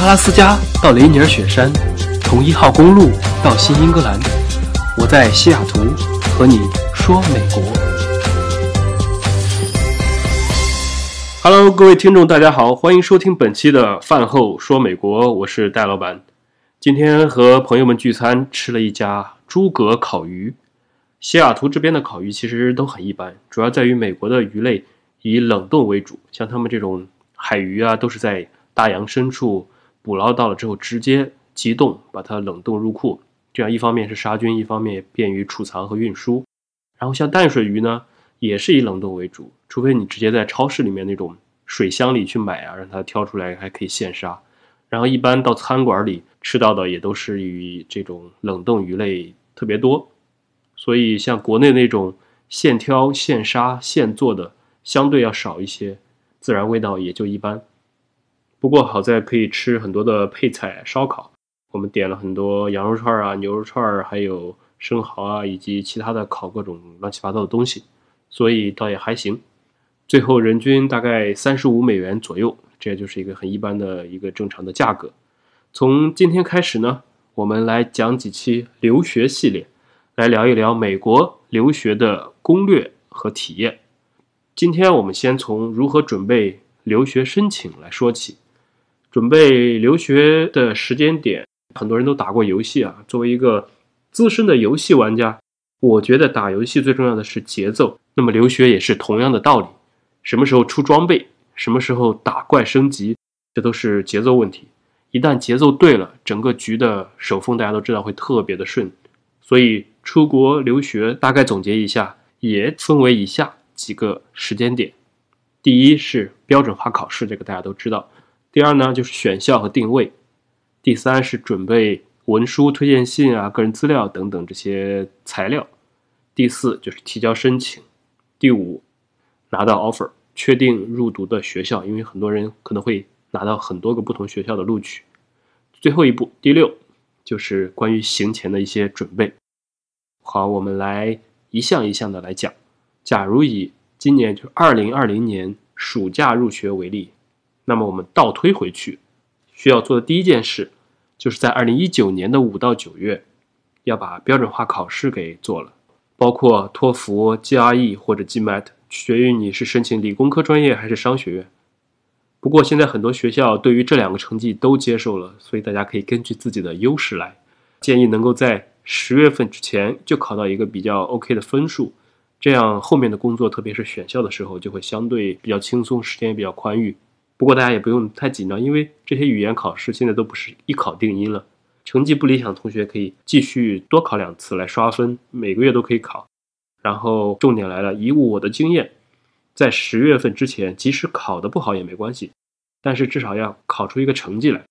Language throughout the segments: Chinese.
阿拉斯加到雷尼尔雪山，从一号公路到新英格兰，我在西雅图和你说美国。Hello，各位听众，大家好，欢迎收听本期的饭后说美国，我是戴老板。今天和朋友们聚餐，吃了一家诸葛烤鱼。西雅图这边的烤鱼其实都很一般，主要在于美国的鱼类以冷冻为主，像他们这种海鱼啊，都是在大洋深处捕捞到了之后，直接急冻把它冷冻入库，这样一方面是杀菌，一方面也便于储藏和运输。然后像淡水鱼呢，也是以冷冻为主，除非你直接在超市里面那种水箱里去买啊，让它挑出来还可以现杀。然后一般到餐馆里吃到的也都是以这种冷冻鱼类特别多。所以，像国内那种现挑、现杀、现做的，相对要少一些，自然味道也就一般。不过好在可以吃很多的配菜烧烤，我们点了很多羊肉串啊、牛肉串，还有生蚝啊，以及其他的烤各种乱七八糟的东西，所以倒也还行。最后人均大概三十五美元左右，这就是一个很一般的一个正常的价格。从今天开始呢，我们来讲几期留学系列。来聊一聊美国留学的攻略和体验。今天我们先从如何准备留学申请来说起。准备留学的时间点，很多人都打过游戏啊。作为一个资深的游戏玩家，我觉得打游戏最重要的是节奏。那么留学也是同样的道理。什么时候出装备，什么时候打怪升级，这都是节奏问题。一旦节奏对了，整个局的手风大家都知道会特别的顺。所以。出国留学大概总结一下，也分为以下几个时间点：第一是标准化考试，这个大家都知道；第二呢就是选校和定位；第三是准备文书、推荐信啊、个人资料等等这些材料；第四就是提交申请；第五拿到 offer，确定入读的学校，因为很多人可能会拿到很多个不同学校的录取；最后一步，第六就是关于行前的一些准备。好，我们来一项一项的来讲。假如以今年就二零二零年暑假入学为例，那么我们倒推回去，需要做的第一件事，就是在二零一九年的五到九月，要把标准化考试给做了，包括托福、GRE 或者 GMAT，取决于你是申请理工科专业还是商学院。不过现在很多学校对于这两个成绩都接受了，所以大家可以根据自己的优势来，建议能够在。十月份之前就考到一个比较 OK 的分数，这样后面的工作，特别是选校的时候，就会相对比较轻松，时间也比较宽裕。不过大家也不用太紧张，因为这些语言考试现在都不是一考定音了。成绩不理想的同学可以继续多考两次来刷分，每个月都可以考。然后重点来了，以我的经验，在十月份之前，即使考得不好也没关系，但是至少要考出一个成绩来。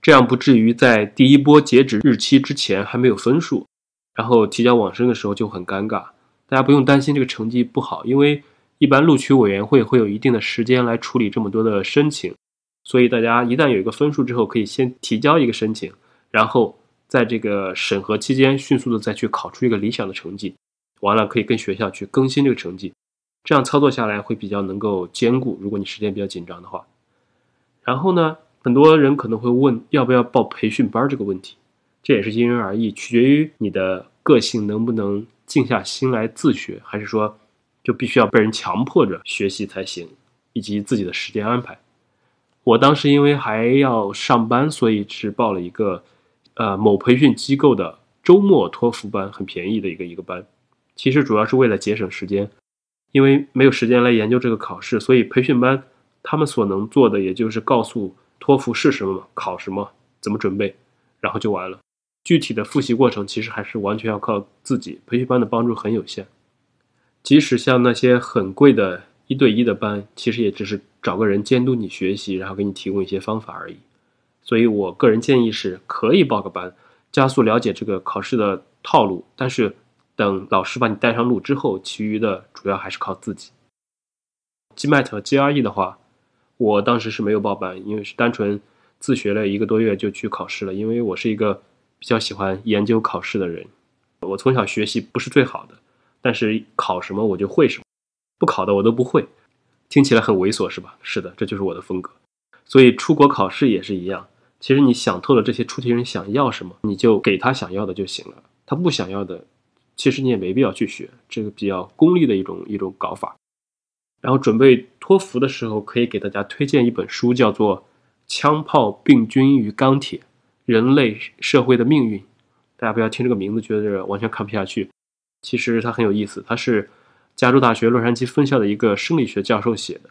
这样不至于在第一波截止日期之前还没有分数，然后提交网申的时候就很尴尬。大家不用担心这个成绩不好，因为一般录取委员会会有一定的时间来处理这么多的申请，所以大家一旦有一个分数之后，可以先提交一个申请，然后在这个审核期间迅速的再去考出一个理想的成绩，完了可以跟学校去更新这个成绩，这样操作下来会比较能够兼顾。如果你时间比较紧张的话，然后呢？很多人可能会问要不要报培训班这个问题，这也是因人而异，取决于你的个性能不能静下心来自学，还是说就必须要被人强迫着学习才行，以及自己的时间安排。我当时因为还要上班，所以是报了一个呃某培训机构的周末托福班，很便宜的一个一个班。其实主要是为了节省时间，因为没有时间来研究这个考试，所以培训班他们所能做的也就是告诉。托福是什么？考什么？怎么准备？然后就完了。具体的复习过程其实还是完全要靠自己。培训班的帮助很有限。即使像那些很贵的一对一的班，其实也只是找个人监督你学习，然后给你提供一些方法而已。所以我个人建议是可以报个班，加速了解这个考试的套路。但是等老师把你带上路之后，其余的主要还是靠自己。GMAT 和 GRE 的话。我当时是没有报班，因为是单纯自学了一个多月就去考试了。因为我是一个比较喜欢研究考试的人，我从小学习不是最好的，但是考什么我就会什么，不考的我都不会。听起来很猥琐是吧？是的，这就是我的风格。所以出国考试也是一样，其实你想透了这些出题人想要什么，你就给他想要的就行了。他不想要的，其实你也没必要去学，这个比较功利的一种一种搞法。然后准备托福的时候，可以给大家推荐一本书，叫做《枪炮、病菌与钢铁：人类社会的命运》。大家不要听这个名字觉得完全看不下去，其实它很有意思。它是加州大学洛杉矶分校的一个生理学教授写的。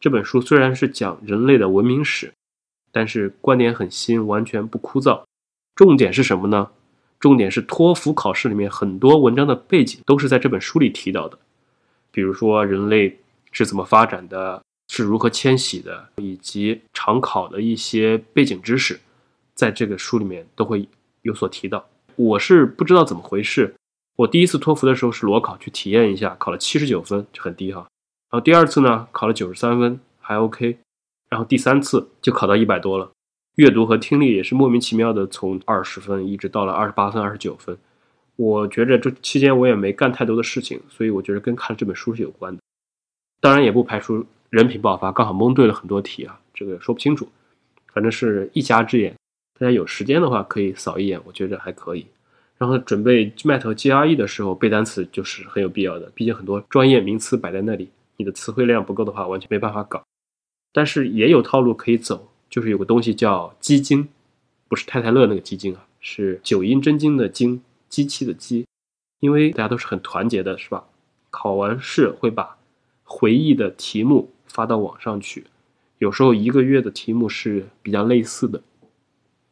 这本书虽然是讲人类的文明史，但是观点很新，完全不枯燥。重点是什么呢？重点是托福考试里面很多文章的背景都是在这本书里提到的。比如说人类是怎么发展的，是如何迁徙的，以及常考的一些背景知识，在这个书里面都会有所提到。我是不知道怎么回事，我第一次托福的时候是裸考去体验一下，考了七十九分，就很低哈。然后第二次呢，考了九十三分，还 OK。然后第三次就考到一百多了，阅读和听力也是莫名其妙的从二十分一直到了二十八分、二十九分。我觉着这期间我也没干太多的事情，所以我觉得跟看这本书是有关的。当然也不排除人品爆发，刚好蒙对了很多题啊，这个说不清楚。反正是一家之言，大家有时间的话可以扫一眼，我觉着还可以。然后准备 GMAT GRE 的时候背单词就是很有必要的，毕竟很多专业名词摆在那里，你的词汇量不够的话，完全没办法搞。但是也有套路可以走，就是有个东西叫基金，不是太太乐那个基金啊，是九阴真经的经。机器的机，因为大家都是很团结的，是吧？考完试会把回忆的题目发到网上去，有时候一个月的题目是比较类似的，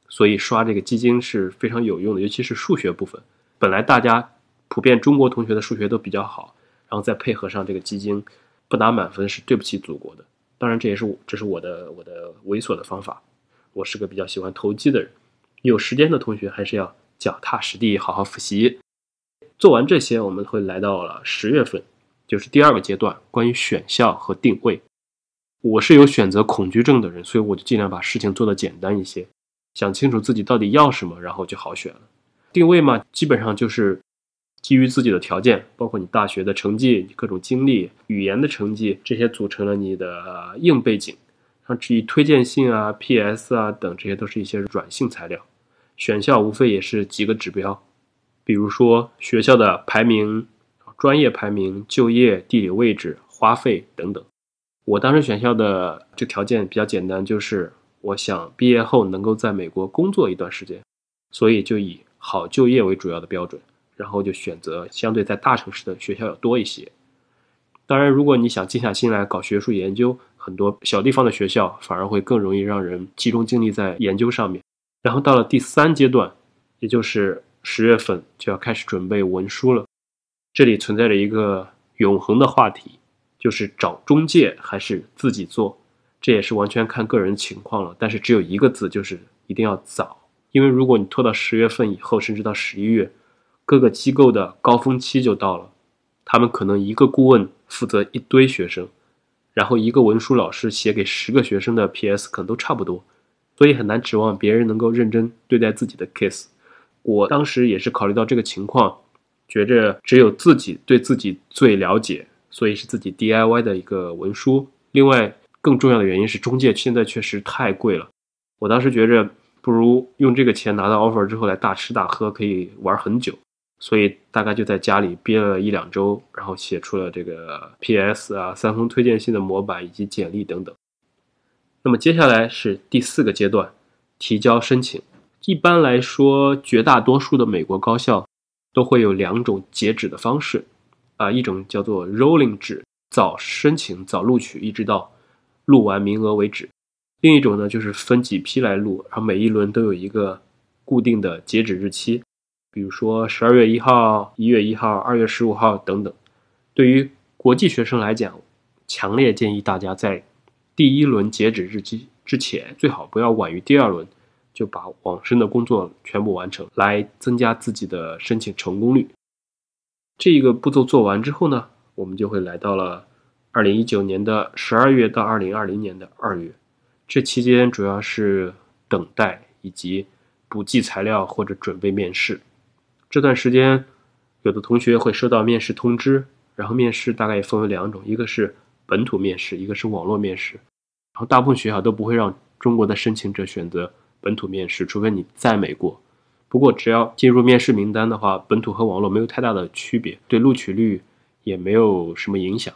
所以刷这个基金是非常有用的，尤其是数学部分。本来大家普遍中国同学的数学都比较好，然后再配合上这个基金，不拿满分是对不起祖国的。当然，这也是我这是我的我的猥琐的方法。我是个比较喜欢投机的人，有时间的同学还是要。脚踏实地，好好复习。做完这些，我们会来到了十月份，就是第二个阶段，关于选校和定位。我是有选择恐惧症的人，所以我就尽量把事情做得简单一些，想清楚自己到底要什么，然后就好选了。定位嘛，基本上就是基于自己的条件，包括你大学的成绩、各种经历、语言的成绩，这些组成了你的硬背景。像至于推荐信啊、PS 啊等，这些都是一些软性材料。选校无非也是几个指标，比如说学校的排名、专业排名、就业地理位置、花费等等。我当时选校的这条件比较简单，就是我想毕业后能够在美国工作一段时间，所以就以好就业为主要的标准，然后就选择相对在大城市的学校要多一些。当然，如果你想静下心来搞学术研究，很多小地方的学校反而会更容易让人集中精力在研究上面。然后到了第三阶段，也就是十月份就要开始准备文书了。这里存在着一个永恒的话题，就是找中介还是自己做。这也是完全看个人情况了。但是只有一个字，就是一定要早。因为如果你拖到十月份以后，甚至到十一月，各个机构的高峰期就到了。他们可能一个顾问负责一堆学生，然后一个文书老师写给十个学生的 PS 可能都差不多。所以很难指望别人能够认真对待自己的 case。我当时也是考虑到这个情况，觉着只有自己对自己最了解，所以是自己 DIY 的一个文书。另外，更重要的原因是中介现在确实太贵了。我当时觉着不如用这个钱拿到 offer 之后来大吃大喝，可以玩很久。所以大概就在家里憋了一两周，然后写出了这个 PS 啊、三封推荐信的模板以及简历等等。那么接下来是第四个阶段，提交申请。一般来说，绝大多数的美国高校都会有两种截止的方式，啊，一种叫做 rolling 制，早申请早录取，一直到录完名额为止；另一种呢，就是分几批来录，然后每一轮都有一个固定的截止日期，比如说十二月一号、一月一号、二月十五号等等。对于国际学生来讲，强烈建议大家在第一轮截止日期之前，最好不要晚于第二轮，就把网申的工作全部完成，来增加自己的申请成功率。这一个步骤做完之后呢，我们就会来到了二零一九年的十二月到二零二零年的二月，这期间主要是等待以及补记材料或者准备面试。这段时间，有的同学会收到面试通知，然后面试大概也分为两种，一个是。本土面试，一个是网络面试，然后大部分学校都不会让中国的申请者选择本土面试，除非你在美国。不过只要进入面试名单的话，本土和网络没有太大的区别，对录取率也没有什么影响。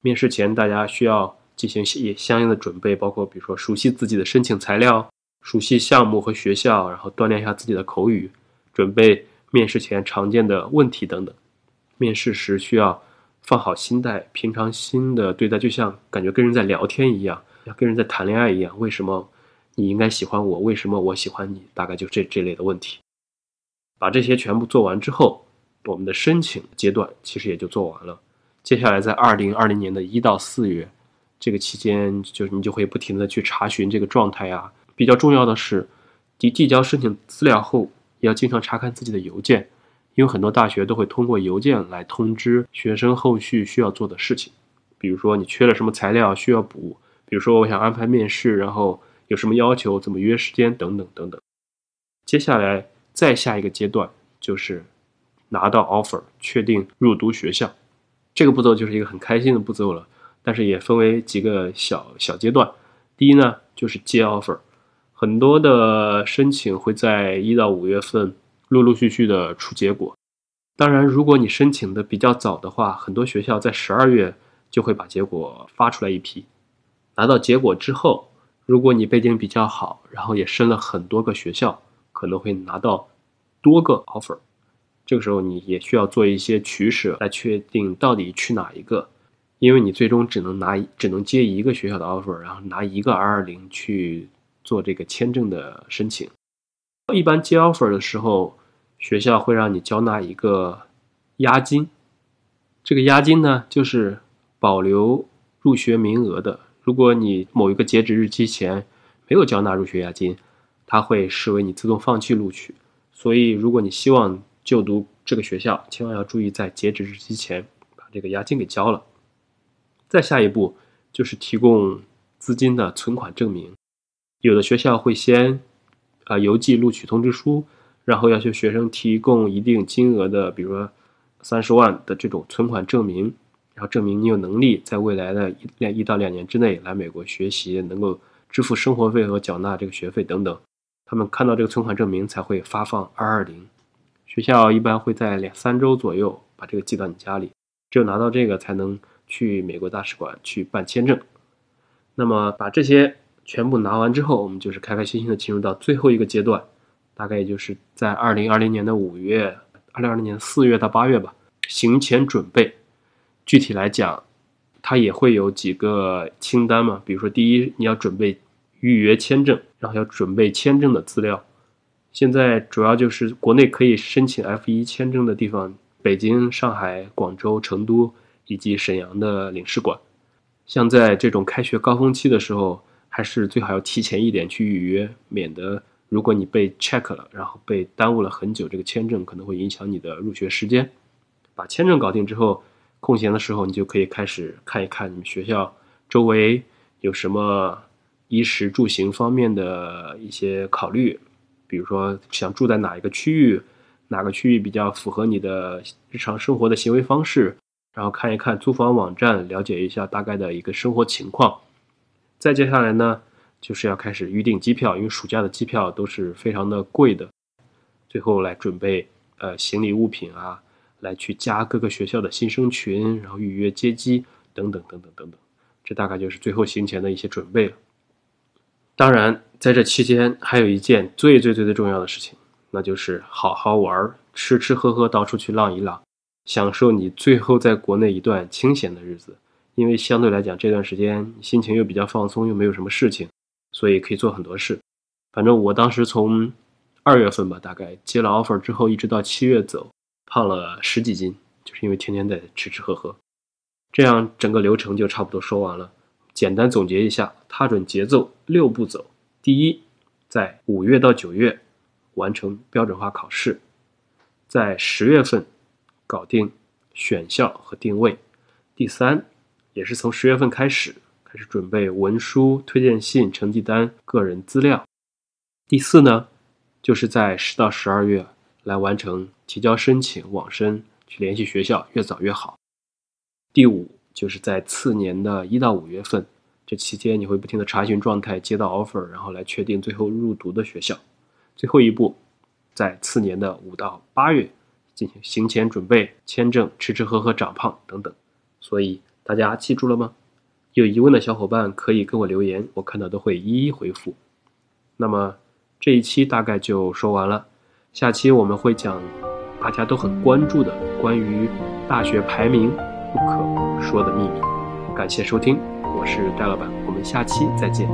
面试前大家需要进行相相应的准备，包括比如说熟悉自己的申请材料，熟悉项目和学校，然后锻炼一下自己的口语，准备面试前常见的问题等等。面试时需要放好心态，平常心的对待，就像感觉跟人在聊天一样，要跟人在谈恋爱一样。为什么你应该喜欢我？为什么我喜欢你？大概就这这类的问题。把这些全部做完之后，我们的申请阶段其实也就做完了。接下来在二零二零年的一到四月这个期间，就是你就会不停的去查询这个状态呀。比较重要的是，递递交申请资料后，要经常查看自己的邮件。因为很多大学都会通过邮件来通知学生后续需要做的事情，比如说你缺了什么材料需要补，比如说我想安排面试，然后有什么要求，怎么约时间等等等等。接下来再下一个阶段就是拿到 offer，确定入读学校，这个步骤就是一个很开心的步骤了，但是也分为几个小小阶段。第一呢就是接 offer，很多的申请会在一到五月份。陆陆续续的出结果，当然，如果你申请的比较早的话，很多学校在十二月就会把结果发出来一批。拿到结果之后，如果你背景比较好，然后也申了很多个学校，可能会拿到多个 offer。这个时候你也需要做一些取舍，来确定到底去哪一个，因为你最终只能拿只能接一个学校的 offer，然后拿一个 R 二零去做这个签证的申请。一般接 offer 的时候，学校会让你交纳一个押金。这个押金呢，就是保留入学名额的。如果你某一个截止日期前没有交纳入学押金，它会视为你自动放弃录取。所以，如果你希望就读这个学校，千万要注意在截止日期前把这个押金给交了。再下一步就是提供资金的存款证明。有的学校会先。啊，邮寄录取通知书，然后要求学生提供一定金额的，比如说三十万的这种存款证明，然后证明你有能力在未来的一两一到两年之内来美国学习，能够支付生活费和缴纳这个学费等等。他们看到这个存款证明才会发放二二零。学校一般会在两三周左右把这个寄到你家里，只有拿到这个才能去美国大使馆去办签证。那么把这些。全部拿完之后，我们就是开开心心的进入到最后一个阶段，大概也就是在二零二零年的五月，二零二零年四月到八月吧。行前准备，具体来讲，它也会有几个清单嘛。比如说，第一，你要准备预约签证，然后要准备签证的资料。现在主要就是国内可以申请 F 一签证的地方，北京、上海、广州、成都以及沈阳的领事馆。像在这种开学高峰期的时候。还是最好要提前一点去预约，免得如果你被 check 了，然后被耽误了很久，这个签证可能会影响你的入学时间。把签证搞定之后，空闲的时候你就可以开始看一看你们学校周围有什么衣食住行方面的一些考虑，比如说想住在哪一个区域，哪个区域比较符合你的日常生活的行为方式，然后看一看租房网站，了解一下大概的一个生活情况。再接下来呢，就是要开始预订机票，因为暑假的机票都是非常的贵的。最后来准备呃行李物品啊，来去加各个学校的新生群，然后预约接机等等等等等等。这大概就是最后行前的一些准备了。当然，在这期间还有一件最最最最重要的事情，那就是好好玩，吃吃喝喝，到处去浪一浪，享受你最后在国内一段清闲的日子。因为相对来讲，这段时间心情又比较放松，又没有什么事情，所以可以做很多事。反正我当时从二月份吧，大概接了 offer 之后，一直到七月走，胖了十几斤，就是因为天天在吃吃喝喝。这样整个流程就差不多说完了。简单总结一下，踏准节奏，六步走。第一，在五月到九月完成标准化考试，在十月份搞定选校和定位。第三。也是从十月份开始，开始准备文书、推荐信、成绩单、个人资料。第四呢，就是在十到十二月来完成提交申请、网申，去联系学校，越早越好。第五，就是在次年的一到五月份这期间你会不停的查询状态，接到 offer，然后来确定最后入读的学校。最后一步，在次年的五到八月进行行前准备、签证、吃吃喝喝、长胖等等。所以大家记住了吗？有疑问的小伙伴可以跟我留言，我看到都会一一回复。那么这一期大概就说完了，下期我们会讲大家都很关注的关于大学排名不可说的秘密。感谢收听，我是戴老板，我们下期再见。